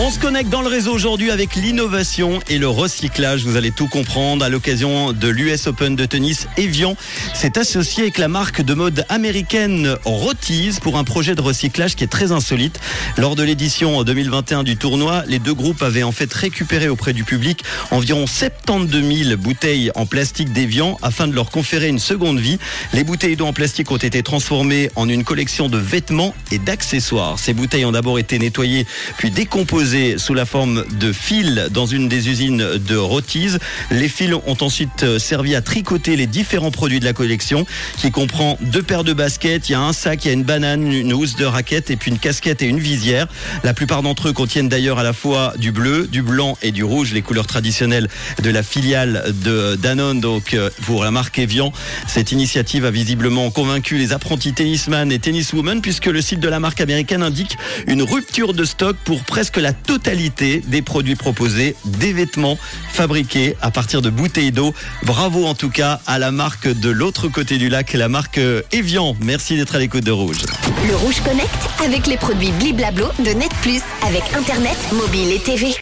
On se connecte dans le réseau aujourd'hui avec l'innovation et le recyclage. Vous allez tout comprendre à l'occasion de l'US Open de tennis. Evian s'est associé avec la marque de mode américaine Rotiz pour un projet de recyclage qui est très insolite. Lors de l'édition 2021 du tournoi, les deux groupes avaient en fait récupéré auprès du public environ 72 000 bouteilles en plastique d'Evian afin de leur conférer une seconde vie. Les bouteilles d'eau en plastique ont été transformées en une collection de vêtements et d'accessoires. Ces bouteilles ont d'abord été nettoyées puis décomposées sous la forme de fils dans une des usines de Rotiz. Les fils ont ensuite euh, servi à tricoter les différents produits de la collection qui comprend deux paires de baskets, il y a un sac, il y a une banane, une housse de raquettes et puis une casquette et une visière. La plupart d'entre eux contiennent d'ailleurs à la fois du bleu, du blanc et du rouge, les couleurs traditionnelles de la filiale de Danone, donc euh, pour la marque Evian. Cette initiative a visiblement convaincu les apprentis tennisman et tenniswoman puisque le site de la marque américaine indique une rupture de stock pour presque la totalité des produits proposés, des vêtements fabriqués à partir de bouteilles d'eau. Bravo en tout cas à la marque de l'autre côté du lac, la marque Evian. Merci d'être à l'écoute de Rouge. Le Rouge Connect avec les produits Bliblablo de Net Plus avec Internet, mobile et TV.